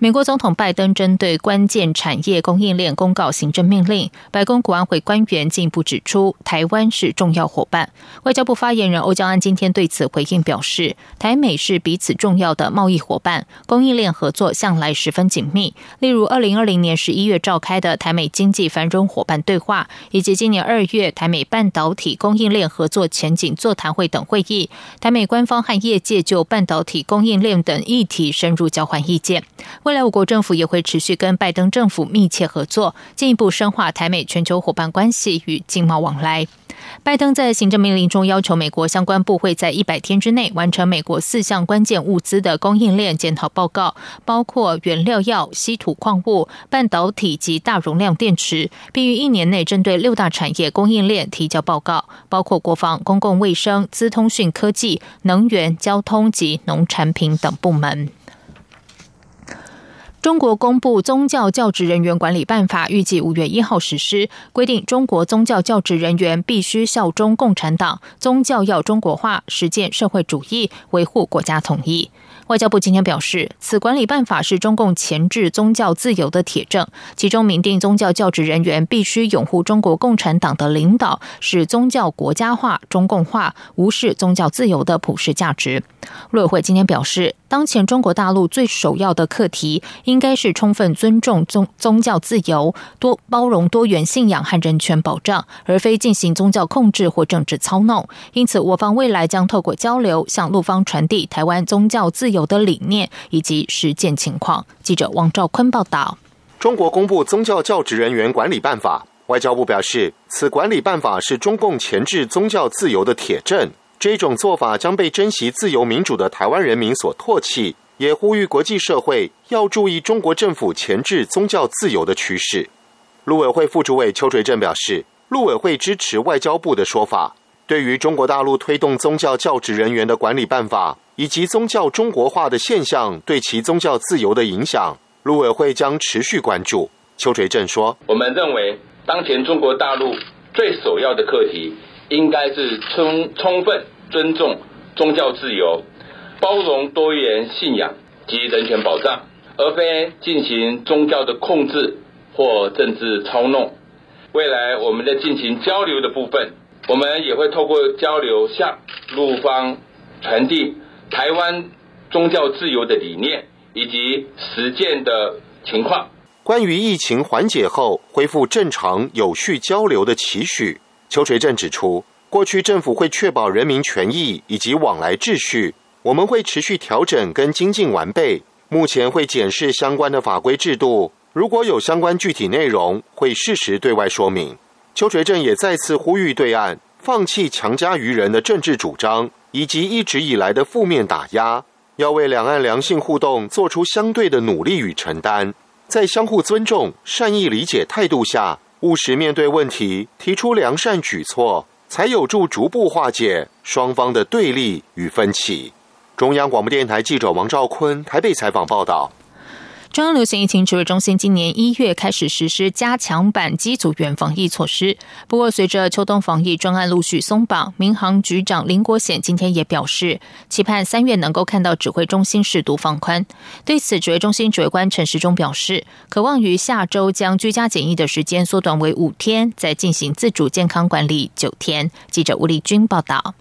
美国总统拜登针对关键产业供应链公告行政命令。白宫国安会官员进一步指出，台湾是重要伙伴。外交部发言人欧江安今天对此回应表示，台美是彼此重要的贸易伙伴，供应链合作向来十分紧密。例如，二零二零年十一月召开的台美经济繁荣伙伴对话，以及今年二月台美半导体供应链合作前景座谈会等会议，台美官方和业界就半导体供应链等议题深入交换意见。未来，我国政府也会持续跟拜登政府密切合作，进一步深化台美全球伙伴关系与经贸往来。拜登在行政命令中要求美国相关部会在一百天之内完成美国四项关键物资的供应链检讨报告，包括原料药、稀土矿物、半导体及大容量电池，并于一年内针对六大产业供应链提交报告，包括国防、公共卫生、资通讯科技、能源、交通及农产品等部门。中国公布《宗教教职人员管理办法》，预计五月一号实施，规定中国宗教教职人员必须效忠共产党，宗教要中国化，实践社会主义，维护国家统一。外交部今天表示，此管理办法是中共钳制宗教自由的铁证，其中明定宗教教职人员必须拥护中国共产党的领导，使宗教国家化、中共化，无视宗教自由的普世价值。陆委会今天表示，当前中国大陆最首要的课题，应该是充分尊重宗宗教自由、多包容多元信仰和人权保障，而非进行宗教控制或政治操弄。因此，我方未来将透过交流，向陆方传递台湾宗教自。由的理念以及实践情况。记者王兆坤报道：中国公布宗教教职人员管理办法，外交部表示，此管理办法是中共钳制宗教自由的铁证，这种做法将被珍惜自由民主的台湾人民所唾弃，也呼吁国际社会要注意中国政府钳制宗教自由的趋势。陆委会副主委邱垂正表示，陆委会支持外交部的说法，对于中国大陆推动宗教教职人员的管理办法。以及宗教中国化的现象对其宗教自由的影响，陆委会将持续关注。邱垂正说：“我们认为，当前中国大陆最首要的课题，应该是充充分尊重宗教自由，包容多元信仰及人权保障，而非进行宗教的控制或政治操弄。未来我们在进行交流的部分，我们也会透过交流向陆方传递。”台湾宗教自由的理念以及实践的情况。关于疫情缓解后恢复正常有序交流的期许，邱垂正指出，过去政府会确保人民权益以及往来秩序，我们会持续调整跟精进完备。目前会检视相关的法规制度，如果有相关具体内容，会适时对外说明。邱垂正也再次呼吁对岸放弃强加于人的政治主张。以及一直以来的负面打压，要为两岸良性互动做出相对的努力与承担，在相互尊重、善意理解态度下，务实面对问题，提出良善举措，才有助逐步化解双方的对立与分歧。中央广播电台记者王兆坤台北采访报道。中央流行疫情指挥中心今年一月开始实施加强版机组员防疫措施。不过，随着秋冬防疫专案陆续松绑，民航局长林国显今天也表示，期盼三月能够看到指挥中心适度放宽。对此，指挥中心指挥官陈时中表示，渴望于下周将居家检疫的时间缩短为五天，再进行自主健康管理九天。记者吴丽君报道。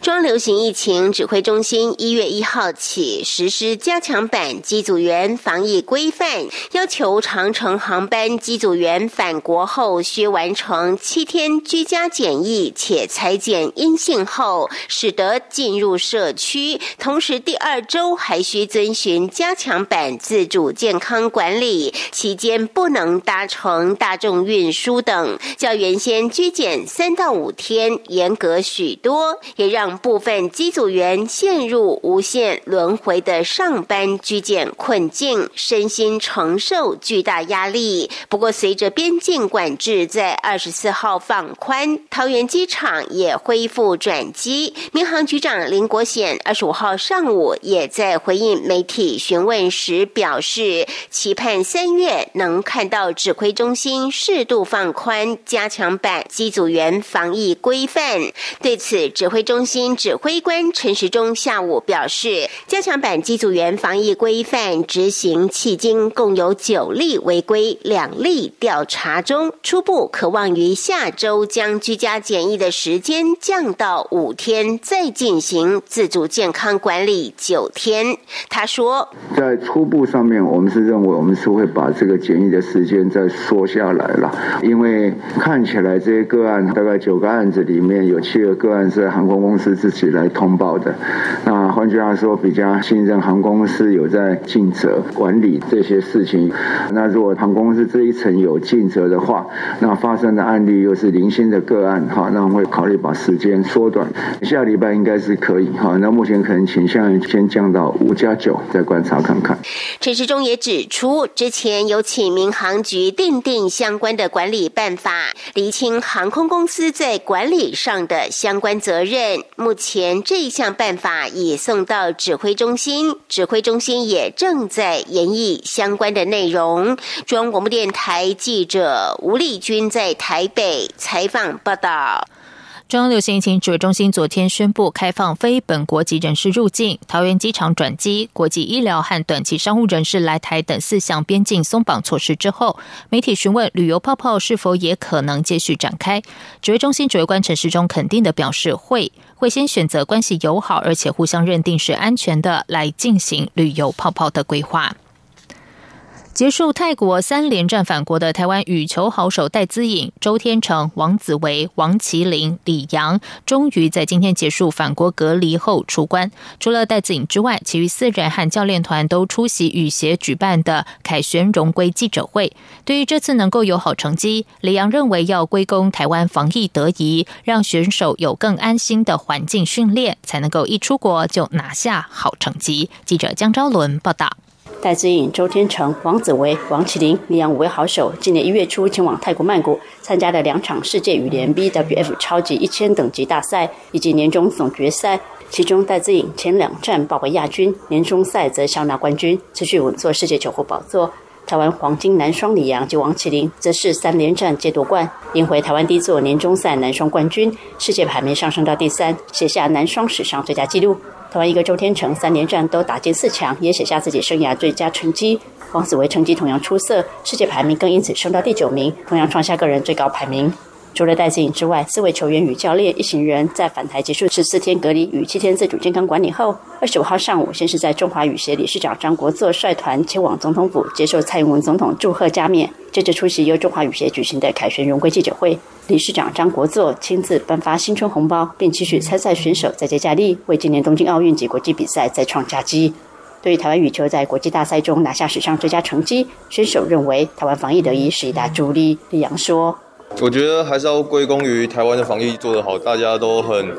中流行疫情指挥中心一月一号起实施加强版机组员防疫规范，要求长程航班机组员返国后需完成七天居家检疫，且裁检阴性后，使得进入社区。同时，第二周还需遵循加强版自主健康管理，期间不能搭乘大众运输等，较原先居检三到五天严格许多。也让部分机组员陷入无限轮回的上班居检困境，身心承受巨大压力。不过，随着边境管制在二十四号放宽，桃园机场也恢复转机。民航局长林国显二十五号上午也在回应媒体询问时表示，期盼三月能看到指挥中心适度放宽加强版机组员防疫规范。对此，指指挥中心指挥官陈时中下午表示，加强版机组员防疫规范执行迄今共有九例违规，两例调查中，初步可望于下周将居家检疫的时间降到五天，再进行自主健康管理九天。他说，在初步上面，我们是认为我们是会把这个检疫的时间再缩下来了，因为看起来这些个案大概九个案子里面有七个个案是航空公司自己来通报的。那换句话说，比较信任航空公司有在尽责管理这些事情。那如果航空公司这一层有尽责的话，那发生的案例又是零星的个案，哈，那我会考虑把时间缩短。下礼拜应该是可以，哈。那目前可能倾向于先降到五加九，再观察看看。陈时中也指出，之前有请民航局订定相关的管理办法，厘清航空公司在管理上的相关责任。任目前这一项办法已送到指挥中心，指挥中心也正在研议相关的内容。中央广播电台记者吴丽君在台北采访报道。中央流行疫情指挥中心昨天宣布开放非本国籍人士入境，桃园机场转机、国际医疗和短期商务人士来台等四项边境松绑措施之后，媒体询问旅游泡泡是否也可能继续展开，指挥中心指挥官陈时中肯定的表示会，会先选择关系友好而且互相认定是安全的来进行旅游泡泡的规划。结束泰国三连战返国的台湾羽球好手戴资颖、周天成、王子维、王麒麟、李阳，终于在今天结束返国隔离后出关。除了戴资颖之外，其余四人和教练团都出席羽协举办的凯旋荣归记者会。对于这次能够有好成绩，李阳认为要归功台湾防疫得宜，让选手有更安心的环境训练，才能够一出国就拿下好成绩。记者江昭伦报道。戴资颖、周天成、王子维、王麒麟、李阳五位好手，今年一月初前往泰国曼谷参加了两场世界羽联 BWF 超级一千等级大赛以及年终总决赛。其中，戴资颖前两站报为亚军，年终赛则笑纳冠军，持续稳坐世界球后宝座。台湾黄金男双李阳及王麒麟则是三连战皆夺冠，赢回台湾第一座年终赛男双冠军，世界排名上升到第三，写下男双史上最佳纪录。台湾一个周天成三连战都打进四强，也写下自己生涯最佳成绩。王子维成绩同样出色，世界排名更因此升到第九名，同样创下个人最高排名。除了戴资颖之外，四位球员与教练一行人在返台结束十四天隔离与七天自主健康管理后，二十五号上午先是在中华羽协理事长张国作率团前往总统府接受蔡英文总统祝贺加冕，接着出席由中华羽协举行的凯旋荣归记者会。理事长张国作亲自颁发新春红包，并期许参赛选手再接再厉，为今年东京奥运及国际比赛再创佳绩。对于台湾羽球在国际大赛中拿下史上最佳成绩，选手认为台湾防疫得宜是一大助力。李阳说：“我觉得还是要归功于台湾的防疫做得好，大家都很。”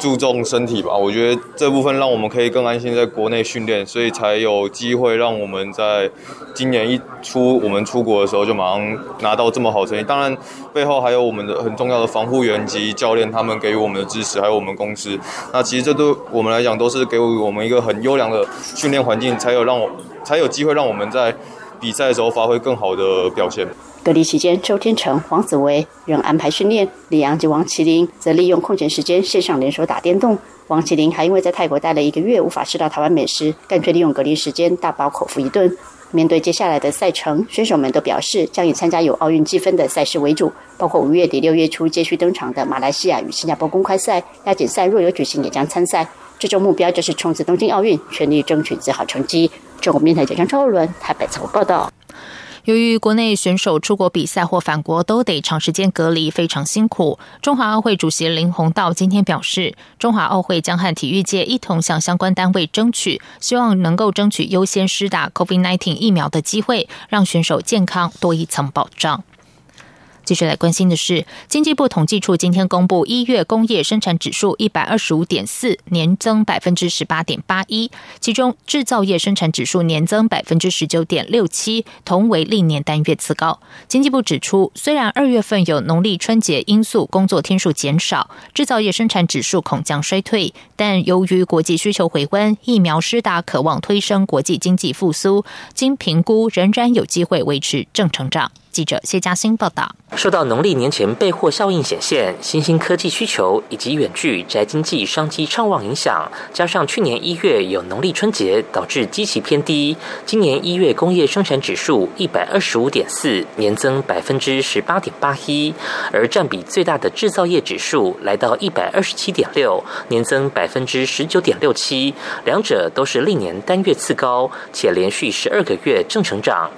注重身体吧，我觉得这部分让我们可以更安心在国内训练，所以才有机会让我们在今年一出我们出国的时候就马上拿到这么好成绩。当然，背后还有我们的很重要的防护员及教练他们给予我们的支持，还有我们公司。那其实这对我们来讲都是给我们一个很优良的训练环境，才有让我才有机会让我们在比赛的时候发挥更好的表现。隔离期间，周天成、黄子维仍安排训练，李阳及王麒麟则利用空闲时间线上联手打电动。王麒麟还因为在泰国待了一个月，无法吃到台湾美食，干脆利用隔离时间大饱口福一顿。面对接下来的赛程，选手们都表示将以参加有奥运积分的赛事为主，包括五月底、六月初接续登场的马来西亚与新加坡公开赛、亚锦赛，若有举行也将参赛。最终目标就是冲刺东京奥运，全力争取最好成绩。中国面台记者超伦台北采访报道。由于国内选手出国比赛或返国都得长时间隔离，非常辛苦。中华奥会主席林鸿道今天表示，中华奥会将和体育界一同向相关单位争取，希望能够争取优先施打 COVID-19 疫苗的机会，让选手健康多一层保障。继续来关心的是，经济部统计处今天公布一月工业生产指数一百二十五点四，年增百分之十八点八一，其中制造业生产指数年增百分之十九点六七，同为历年单月次高。经济部指出，虽然二月份有农历春节因素，工作天数减少，制造业生产指数恐将衰退，但由于国际需求回温，疫苗施打渴望推升国际经济复苏，经评估仍然有机会维持正成长。记者谢嘉欣报道。受到农历年前备货效应显现、新兴科技需求以及远距宅经济商机畅旺影响，加上去年一月有农历春节，导致基期偏低。今年一月工业生产指数一百二十五点四，年增百分之十八点八一，而占比最大的制造业指数来到一百二十七点六，年增百分之十九点六七，两者都是历年单月次高，且连续十二个月正成长。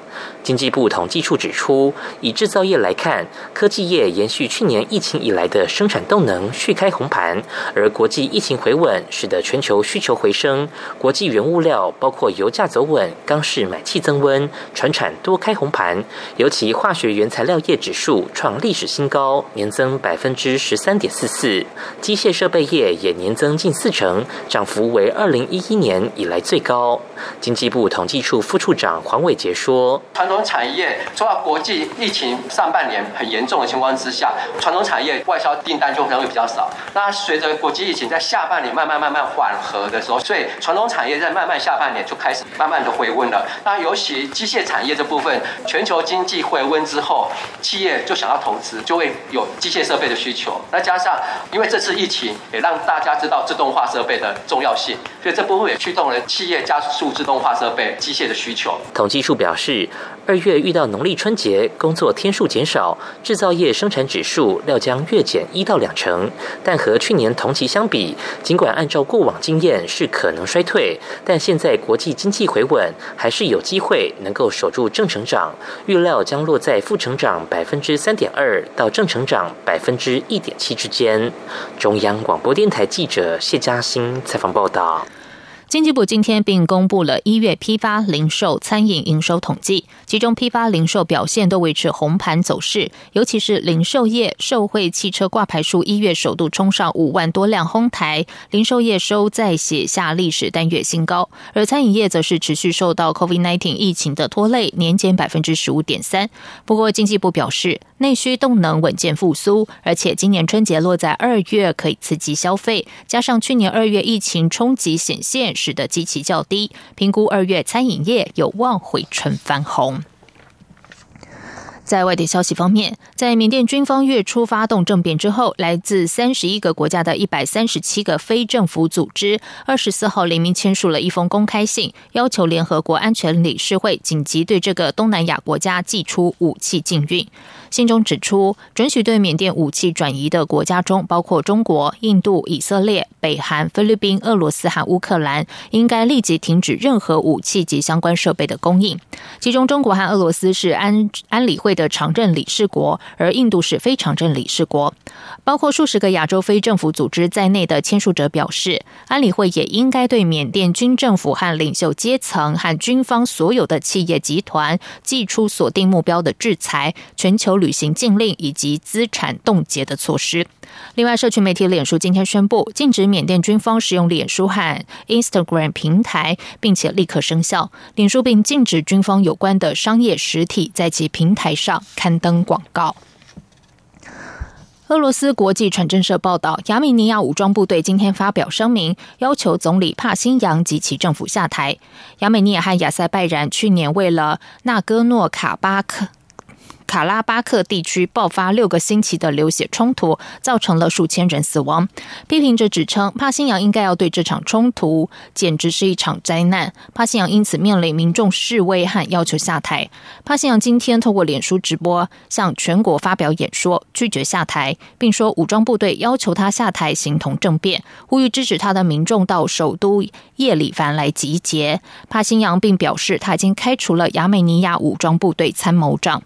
经济部统计处指出，以制造业来看。科技业延续去年疫情以来的生产动能，续开红盘，而国际疫情回稳，使得全球需求回升。国际原物料包括油价走稳，钢市买气增温，船产多开红盘。尤其化学原材料业指数创历史新高，年增百分之十三点四四。机械设备业也年增近四成，涨幅为二零一一年以来最高。经济部统计处副处长黄伟杰说：“传统产业受到国际疫情上半年。”很严重的情况之下，传统产业外销订单就可能会比较少。那随着国际疫情在下半年慢慢慢慢缓和的时候，所以传统产业在慢慢下半年就开始慢慢的回温了。那尤其机械产业这部分，全球经济回温之后，企业就想要投资，就会有机械设备的需求。那加上因为这次疫情也让大家知道自动化设备的重要性，所以这部分也驱动了企业加速自动化设备机械的需求。统计处表示，二月遇到农历春节，工作天数减少。制造业生产指数料将月减一到两成，但和去年同期相比，尽管按照过往经验是可能衰退，但现在国际经济回稳，还是有机会能够守住正成长。预料将落在负成长百分之三点二到正成长百分之一点七之间。中央广播电台记者谢嘉欣采访报道。经济部今天并公布了一月批发、零售、餐饮营收统计，其中批发、零售表现都维持红盘走势，尤其是零售业，受惠汽车挂牌数一月首度冲上五万多辆轰台，零售业收再写下历史单月新高。而餐饮业则是持续受到 COVID-19 疫情的拖累，年减百分之十五点三。不过经济部表示，内需动能稳健复苏，而且今年春节落在二月，可以刺激消费，加上去年二月疫情冲击显现。使得机器较低，评估二月餐饮业有望回春翻红。在外电消息方面，在缅甸军方月初发动政变之后，来自三十一个国家的一百三十七个非政府组织，二十四号联名签署了一封公开信，要求联合国安全理事会紧急对这个东南亚国家寄出武器禁运。信中指出，准许对缅甸武器转移的国家中，包括中国、印度、以色列、北韩、菲律宾、俄罗斯和乌克兰，应该立即停止任何武器及相关设备的供应。其中，中国和俄罗斯是安安理会的的常任理事国，而印度是非常任理事国。包括数十个亚洲非政府组织在内的签署者表示，安理会也应该对缅甸军政府和领袖阶层和军方所有的企业集团寄出锁定目标的制裁。全球。旅行禁令以及资产冻结的措施。另外，社群媒体脸书今天宣布禁止缅甸军方使用脸书和 Instagram 平台，并且立刻生效。脸书并禁止军方有关的商业实体在其平台上刊登广告。俄罗斯国际传真社报道，亚美尼亚武装部队今天发表声明，要求总理帕辛扬及其政府下台。亚美尼亚和亚塞拜然去年为了纳戈诺卡巴克。卡拉巴克地区爆发六个星期的流血冲突，造成了数千人死亡。批评者指称，帕新扬应该要对这场冲突简直是一场灾难。帕新扬因此面临民众示威和要求下台。帕新扬今天透过脸书直播向全国发表演说，拒绝下台，并说武装部队要求他下台，形同政变，呼吁支持他的民众到首都叶里凡来集结。帕新扬并表示，他已经开除了亚美尼亚武装部队参谋长。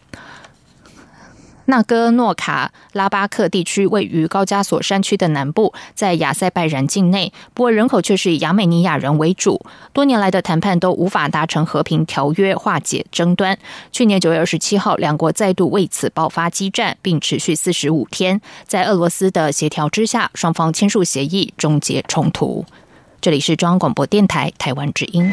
纳戈诺卡拉巴克地区位于高加索山区的南部，在亚塞拜然境内，不过人口却是以亚美尼亚人为主。多年来的谈判都无法达成和平条约化解争端。去年九月二十七号，两国再度为此爆发激战，并持续四十五天。在俄罗斯的协调之下，双方签署协议终结冲突。这里是中央广播电台台湾之音。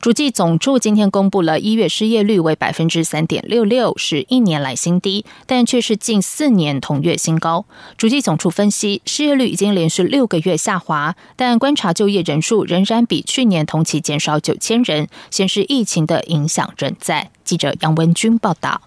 主计总处今天公布了一月失业率为百分之三点六六，是一年来新低，但却是近四年同月新高。主计总处分析，失业率已经连续六个月下滑，但观察就业人数仍然比去年同期减少九千人，显示疫情的影响仍在。记者杨文军报道。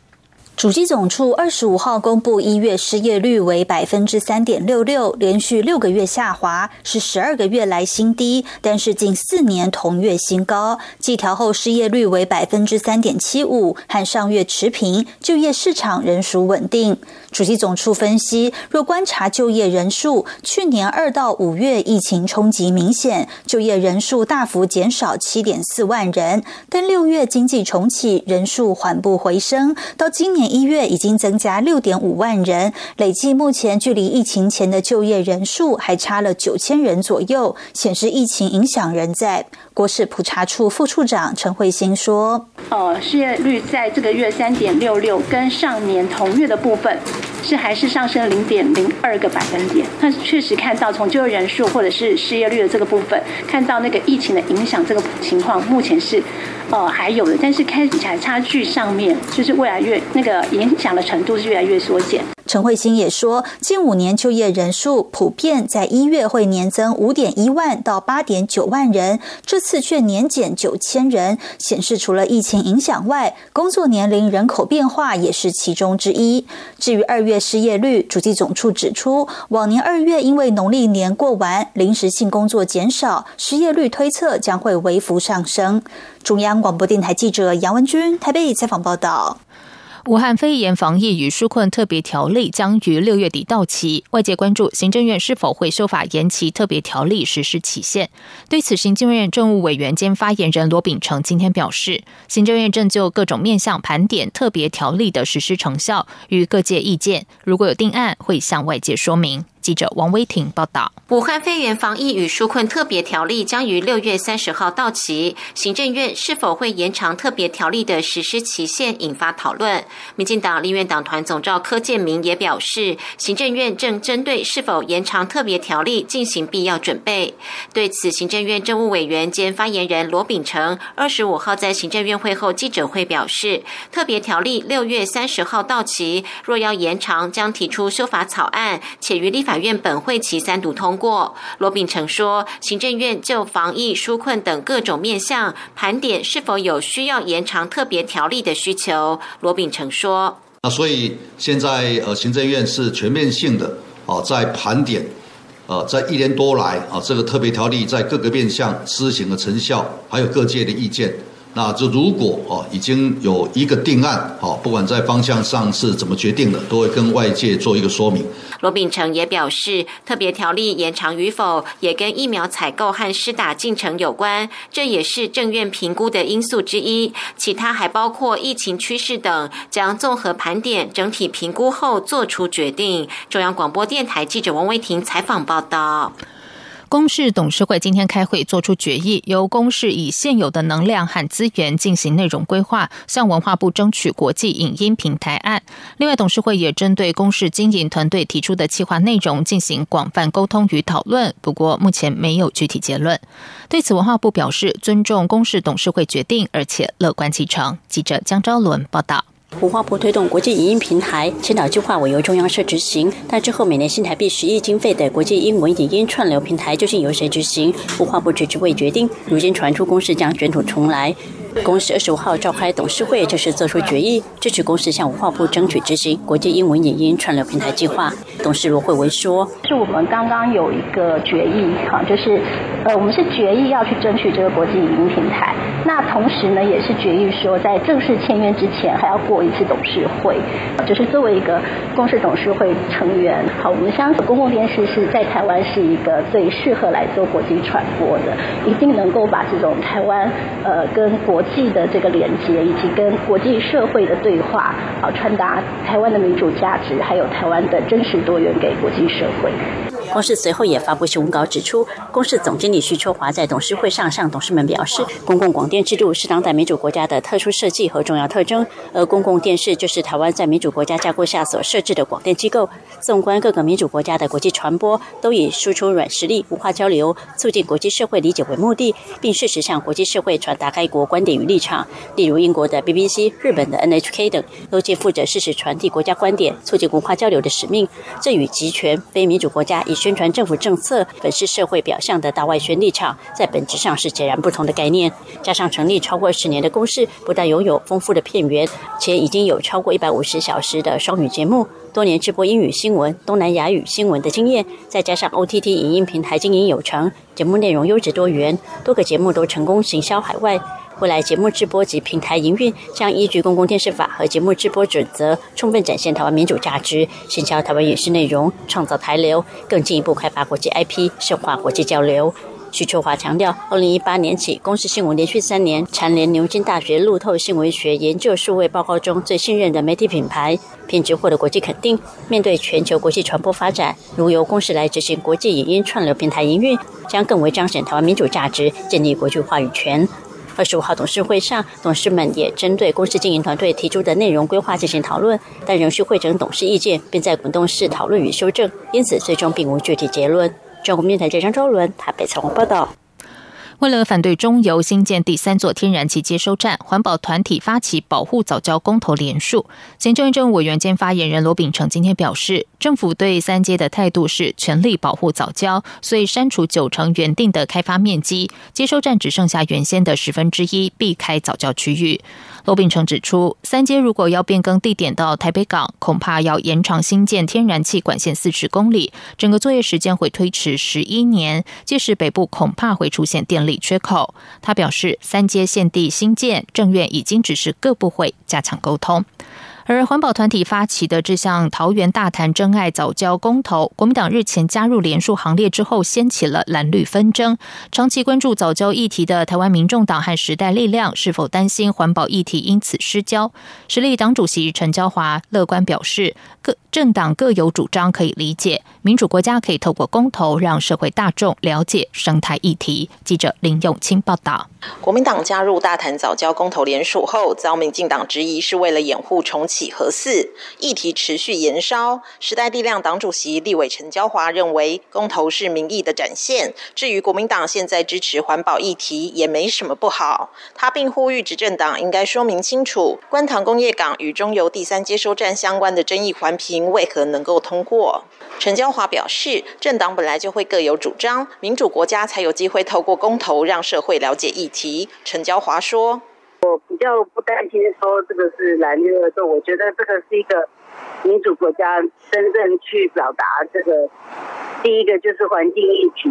主机总处二十五号公布一月失业率为百分之三点六六，连续六个月下滑，是十二个月来新低，但是近四年同月新高。计调后失业率为百分之三点七五，和上月持平，就业市场仍属稳定。主机总处分析，若观察就业人数，去年二到五月疫情冲击明显，就业人数大幅减少七点四万人，但六月经济重启，人数缓步回升，到今年。一月已经增加六点五万人，累计目前距离疫情前的就业人数还差了九千人左右，显示疫情影响仍在。国事普查处副处长陈慧欣说：“呃，失业率在这个月三点六六，跟上年同月的部分是还是上升零点零二个百分点。那确实看到从就业人数或者是失业率的这个部分，看到那个疫情的影响这个情况，目前是。”呃，还有的，但是看起来差距上面，就是未来越那个影响的程度是越来越缩减。陈慧欣也说，近五年就业人数普遍在一月会年增五点一万到八点九万人，这次却年减九千人，显示除了疫情影响外，工作年龄人口变化也是其中之一。至于二月失业率，主计总处指出，往年二月因为农历年过完，临时性工作减少，失业率推测将会微幅上升。中央广播电台记者杨文君台北采访报道。武汉肺炎防疫与纾困特别条例将于六月底到期，外界关注行政院是否会修法延期特别条例实施期限。对此，行政院政务委员兼发言人罗秉成今天表示，行政院正就各种面向盘点特别条例的实施成效，与各界意见，如果有定案，会向外界说明。记者王威婷报道：武汉肺炎防疫与纾困特别条例将于六月三十号到期，行政院是否会延长特别条例的实施期限，引发讨论。民进党立院党团总召柯建明也表示，行政院正针对是否延长特别条例进行必要准备。对此，行政院政务委员兼发言人罗秉成二十五号在行政院会后记者会表示，特别条例六月三十号到期，若要延长，将提出修法草案，且于立法。法院本会期三读通过。罗秉成说，行政院就防疫纾困等各种面向盘点是否有需要延长特别条例的需求。罗秉成说：“那所以现在呃，行政院是全面性的啊，在盘点，呃，在一年多来啊，这个特别条例在各个面向施行的成效，还有各界的意见。”那就如果哦已经有一个定案，好，不管在方向上是怎么决定的，都会跟外界做一个说明。罗秉成也表示，特别条例延长与否，也跟疫苗采购和施打进程有关，这也是政院评估的因素之一。其他还包括疫情趋势等，将综合盘点、整体评估后做出决定。中央广播电台记者王维婷采访报道。公视董事会今天开会做出决议，由公视以现有的能量和资源进行内容规划，向文化部争取国际影音平台案。另外，董事会也针对公视经营团队提出的企划内容进行广泛沟通与讨论，不过目前没有具体结论。对此，文化部表示尊重公视董事会决定，而且乐观其成。记者江昭伦报道。文化部推动国际影音平台千岛计划，委由中央社执行。但之后每年新台币十亿经费的国际英文影音串流平台，究竟由谁执行？文化部迟迟未决定。如今传出公司将卷土重来。公司二十五号召开董事会，正式做出决议，支持公司向文化部争取执行国际英文影音串流平台计划。董事罗慧文说：“是我们刚刚有一个决议，哈，就是呃，我们是决议要去争取这个国际影音平台。那同时呢，也是决议说，在正式签约之前，还要过一次董事会。就是作为一个公司董事会成员，好，我们相信公共电视是在台湾是一个最适合来做国际传播的，一定能够把这种台湾呃跟国际的这个连接，以及跟国际社会的对话，啊传达台湾的民主价值，还有台湾的真实多元给国际社会。公司随后也发布新闻稿指出，公司总经理徐秋华在董事会上向董事们表示，公共广电制度是当代民主国家的特殊设计和重要特征，而公共电视就是台湾在民主国家架构下所设置的广电机构。纵观各个民主国家的国际传播，都以输出软实力、文化交流、促进国际社会理解为目的，并适时向国际社会传达该国观点与立场。例如，英国的 BBC、日本的 NHK 等，都皆负责适时传递国家观点、促进文化交流的使命。这与集权非民主国家以宣传政府政策、本是社会表象的大外宣立场，在本质上是截然不同的概念。加上成立超过十年的公司，不但拥有丰富的片源，且已经有超过一百五十小时的双语节目，多年直播英语新闻、东南亚语新闻的经验，再加上 OTT 影音平台经营有成，节目内容优质多元，多个节目都成功行销海外。未来节目直播及平台营运将依据公共电视法和节目直播准则，充分展现台湾民主价值，行销台湾影视内容，创造台流，更进一步开发国际 IP，深化国际交流。徐秋华强调，二零一八年起，公视新闻连续三年蝉联牛津大学路透新闻学研究数位报告中最信任的媒体品牌，品质获得国际肯定。面对全球国际传播发展，如由公视来执行国际影音串流平台营运，将更为彰显台湾民主价值，建立国际话语权。二十五号董事会上，董事们也针对公司经营团队提出的内容规划进行讨论，但仍需会诊董事意见，并在滚动式讨论与修正，因此最终并无具体结论。中国面台记者周伦台北采访报道。为了反对中油新建第三座天然气接收站，环保团体发起保护早教公投联署。行政政务委员兼发言人罗秉成今天表示，政府对三阶的态度是全力保护早教，所以删除九成原定的开发面积，接收站只剩下原先的十分之一，避开早教区域。罗秉成指出，三阶如果要变更地点到台北港，恐怕要延长新建天然气管线四十公里，整个作业时间会推迟十一年，届时北部恐怕会出现电力缺口。他表示，三阶现地新建，政院已经指示各部会加强沟通。而环保团体发起的这项桃园大谈真爱早教公投，国民党日前加入联署行列之后，掀起了蓝绿纷争。长期关注早教议题的台湾民众党和时代力量，是否担心环保议题因此失焦？实力党主席陈娇华乐观表示，各政党各有主张可以理解，民主国家可以透过公投让社会大众了解生态议题。记者林永清报道。国民党加入大潭早教公投联署后，遭民进党质疑是为了掩护重启核四议题持续延烧。时代力量党主席立委陈娇华认为，公投是民意的展现。至于国民党现在支持环保议题，也没什么不好。他并呼吁执政党应该说明清楚，观塘工业港与中油第三接收站相关的争议环评为何能够通过。陈娇华表示，政党本来就会各有主张，民主国家才有机会透过公投让社会了解议题。陈娇华说：“我比较不担心说这个是蓝绿合作，我觉得这个是一个民主国家真正去表达这个。第一个就是环境议题，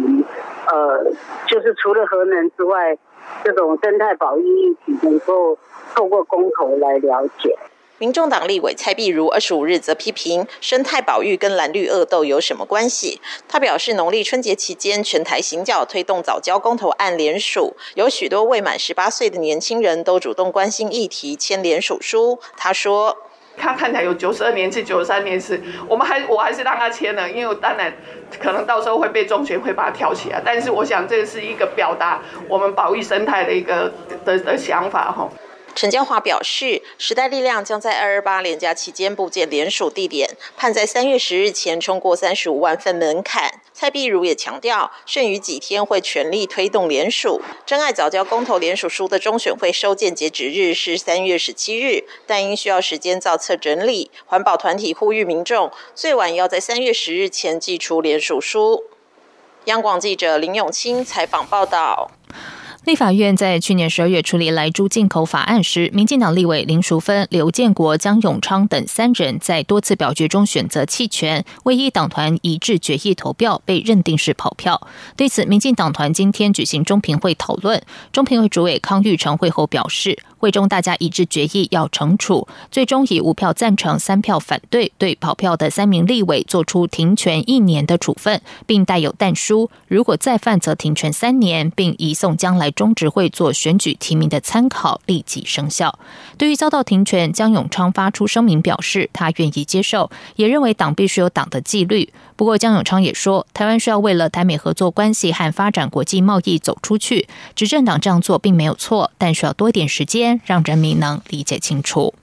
呃，就是除了核能之外，这种生态保育议题能够透过公投来了解。”民众党立委蔡碧如二十五日则批评生态保育跟蓝绿恶斗有什么关系？他表示，农历春节期间，全台行教推动早教公投案联署，有许多未满十八岁的年轻人都主动关心议题，签联署书。他说：“他看起来有九十二年次、九十三年次，我们还我还是让他签了，因为当然可能到时候会被中学会把它挑起来，但是我想这是一个表达我们保育生态的一个的的想法，哈。”陈江华表示，时代力量将在二二八连假期间布建联署地点，盼在三月十日前冲过三十五万份门槛。蔡碧如也强调，剩余几天会全力推动联署。真爱早教公投联署书的中选会收件截止日是三月十七日，但因需要时间造册整理，环保团体呼吁民众最晚要在三月十日前寄出联署书。央广记者林永清采访报道。立法院在去年十二月处理来猪进口法案时，民进党立委林淑芬、刘建国、江永昌等三人在多次表决中选择弃权，唯一党团一致决议投票，被认定是跑票。对此，民进党团今天举行中评会讨论，中评会主委康玉成会后表示。会中大家一致决议要惩处，最终以五票赞成、三票反对，对跑票的三名立委做出停权一年的处分，并带有弹书，如果再犯则停权三年，并移送将来中执会做选举提名的参考，立即生效。对于遭到停权，江永昌发出声明表示，他愿意接受，也认为党必须有党的纪律。不过，江永昌也说，台湾需要为了台美合作关系和发展国际贸易走出去，执政党这样做并没有错，但需要多点时间。让人民能理解清楚。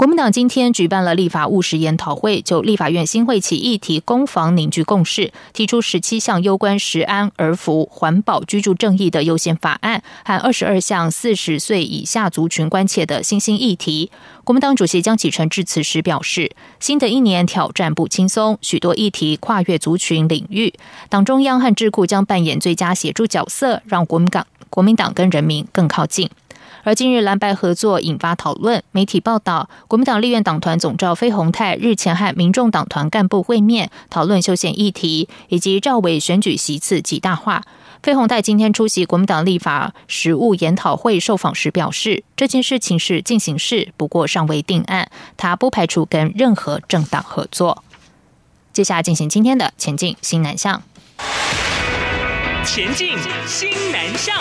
国民党今天举办了立法务实研讨会，就立法院新会期议题攻防凝聚共识，提出十七项攸关食安、儿福、环保、居住正义的优先法案，和二十二项四十岁以下族群关切的新兴议题。国民党主席江启臣致辞时表示，新的一年挑战不轻松，许多议题跨越族群领域，党中央和智库将扮演最佳协助角色，让国民党国民党跟人民更靠近。而近日蓝白合作引发讨论，媒体报道，国民党立院党团总召费鸿泰日前和民众党团干部会面，讨论修宪议题以及赵伟选举席次极大化。费鸿泰今天出席国民党立法实务研讨会受访时表示，这件事情是进行式，不过尚未定案，他不排除跟任何政党合作。接下来进行今天的前进新南向，前进新南向。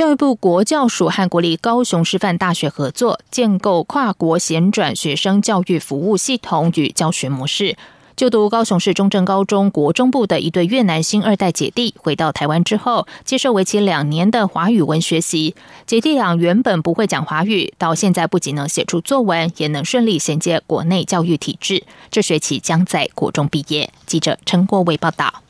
教育部国教署和国立高雄师范大学合作，建构跨国衔转学生教育服务系统与教学模式。就读高雄市中正高中国中部的一对越南新二代姐弟，回到台湾之后，接受为期两年的华语文学习。姐弟俩原本不会讲华语，到现在不仅能写出作文，也能顺利衔接国内教育体制。这学期将在国中毕业。记者陈国伟报道。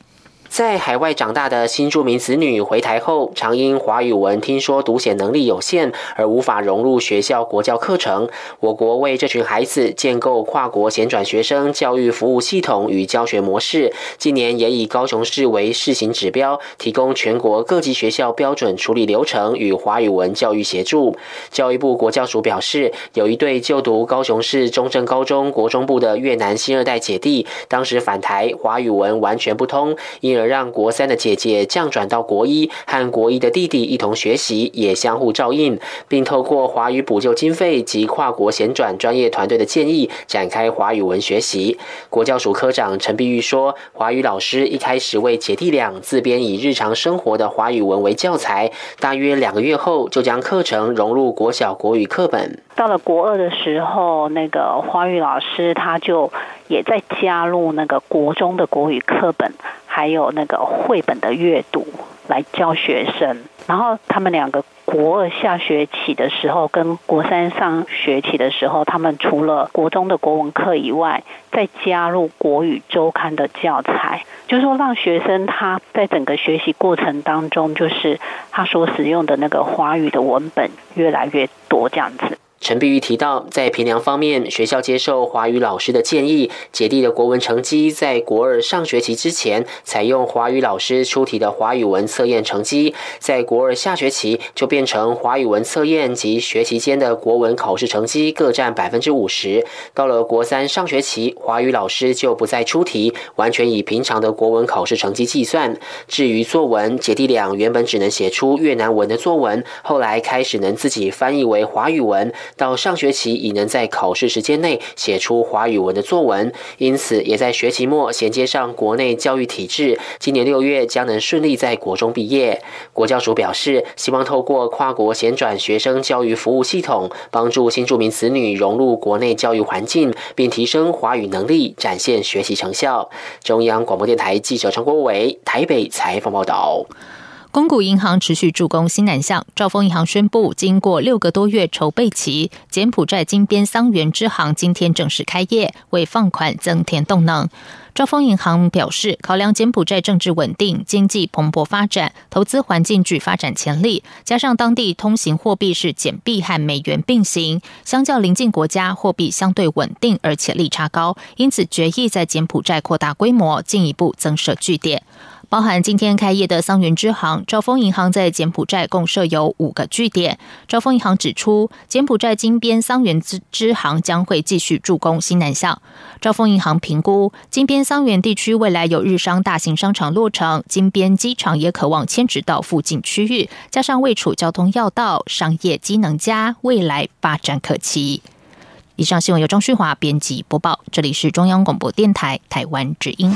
在海外长大的新住民子女回台后，常因华语文听说读写能力有限而无法融入学校国教课程。我国为这群孩子建构跨国衔转学生教育服务系统与教学模式，今年也以高雄市为试行指标，提供全国各级学校标准处理流程与华语文教育协助。教育部国教署表示，有一对就读高雄市中正高中国中部的越南新二代姐弟，当时返台华语文完全不通，因而。让国三的姐姐降转到国一，和国一的弟弟一同学习，也相互照应，并透过华语补救经费及跨国衔转专业团队的建议，展开华语文学习。国教署科长陈碧玉说：“华语老师一开始为姐弟俩自编以日常生活的华语文为教材，大约两个月后，就将课程融入国小国语课本。到了国二的时候，那个华语老师他就也在加入那个国中的国语课本。”还有那个绘本的阅读来教学生，然后他们两个国二下学期的时候跟国三上学期的时候，他们除了国中的国文课以外，再加入国语周刊的教材，就是说让学生他在整个学习过程当中，就是他所使用的那个华语的文本越来越多这样子。陈碧玉提到，在平凉方面，学校接受华语老师的建议，姐弟的国文成绩在国二上学期之前，采用华语老师出题的华语文测验成绩，在国二下学期就变成华语文测验及学期间的国文考试成绩各占百分之五十。到了国三上学期，华语老师就不再出题，完全以平常的国文考试成绩计算。至于作文，姐弟俩原本只能写出越南文的作文，后来开始能自己翻译为华语文。到上学期已能在考试时间内写出华语文的作文，因此也在学期末衔接上国内教育体制。今年六月将能顺利在国中毕业。国教署表示，希望透过跨国衔转学生教育服务系统，帮助新住民子女融入国内教育环境，并提升华语能力，展现学习成效。中央广播电台记者陈国伟台北采访报道。公股银行持续助攻新南向，兆丰银行宣布，经过六个多月筹备期，柬埔寨金边桑园支行今天正式开业，为放款增添动能。兆丰银行表示，考量柬埔寨政治稳定、经济蓬勃发展、投资环境具发展潜力，加上当地通行货币是简币和美元并行，相较邻近国家货币相对稳定，而且利差高，因此决议在柬埔寨扩大规模，进一步增设据点。包含今天开业的桑园支行，兆丰银行在柬埔寨共设有五个据点。兆丰银行指出，柬埔寨金边桑园支支行将会继续助攻新南向。兆丰银行评估，金边桑园地区未来有日商大型商场落成，金边机场也渴望迁址到附近区域，加上位处交通要道，商业机能佳，未来发展可期。以上新闻由张旭华编辑播报，这里是中央广播电台台湾之音。